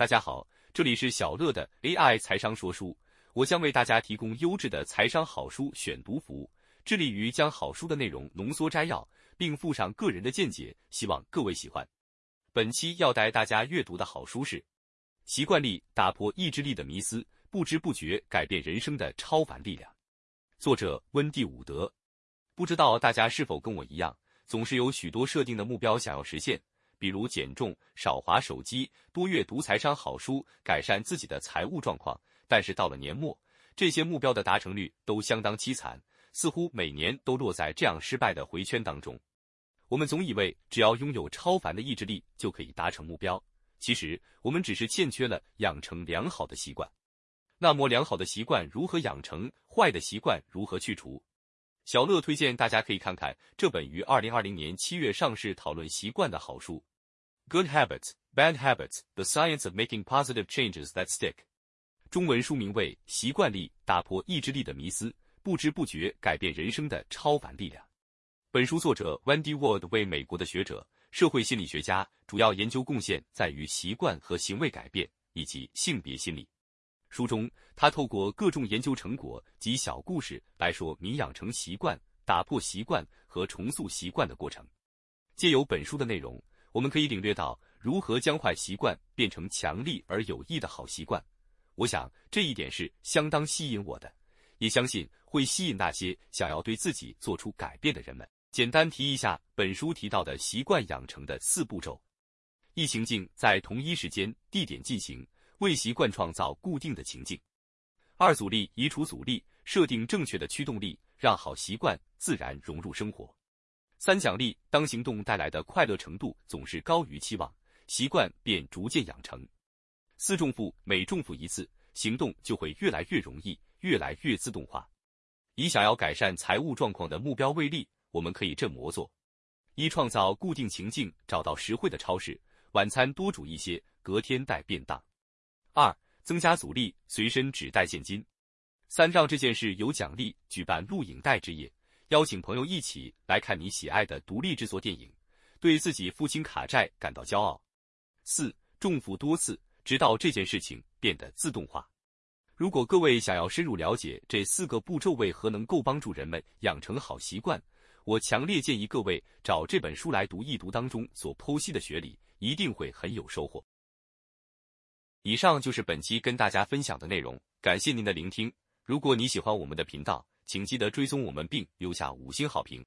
大家好，这里是小乐的 AI 财商说书，我将为大家提供优质的财商好书选读服务，致力于将好书的内容浓缩摘要，并附上个人的见解，希望各位喜欢。本期要带大家阅读的好书是《习惯力打破意志力的迷思，不知不觉改变人生的超凡力量》，作者温蒂伍德。不知道大家是否跟我一样，总是有许多设定的目标想要实现。比如减重、少滑手机、多阅读财商好书、改善自己的财务状况，但是到了年末，这些目标的达成率都相当凄惨，似乎每年都落在这样失败的回圈当中。我们总以为只要拥有超凡的意志力就可以达成目标，其实我们只是欠缺了养成良好的习惯。那么，良好的习惯如何养成？坏的习惯如何去除？小乐推荐大家可以看看这本于二零二零年七月上市、讨论习惯的好书。Good habits, bad habits: The science of making positive changes that stick。中文书名为《习惯力打破意志力的迷思，不知不觉改变人生的超凡力量》。本书作者 Wendy Ward 为美国的学者、社会心理学家，主要研究贡献在于习惯和行为改变以及性别心理。书中，他透过各种研究成果及小故事来说明养成习惯、打破习惯和重塑习惯的过程。借由本书的内容。我们可以领略到如何将坏习惯变成强力而有益的好习惯。我想这一点是相当吸引我的，也相信会吸引那些想要对自己做出改变的人们。简单提一下本书提到的习惯养成的四步骤：一情境在同一时间、地点进行，为习惯创造固定的情境；二阻力移除阻力，设定正确的驱动力，让好习惯自然融入生活。三奖励，当行动带来的快乐程度总是高于期望，习惯便逐渐养成。四重负，每重负一次，行动就会越来越容易，越来越自动化。以想要改善财务状况的目标为例，我们可以这么做：一、创造固定情境，找到实惠的超市，晚餐多煮一些，隔天带便当；二、增加阻力，随身只带现金；三、让这件事有奖励，举办录影带之夜。邀请朋友一起来看你喜爱的独立制作电影，对自己付清卡债感到骄傲。四重复多次，直到这件事情变得自动化。如果各位想要深入了解这四个步骤为何能够帮助人们养成好习惯，我强烈建议各位找这本书来读一读，当中所剖析的学理一定会很有收获。以上就是本期跟大家分享的内容，感谢您的聆听。如果你喜欢我们的频道，请记得追踪我们并留下五星好评。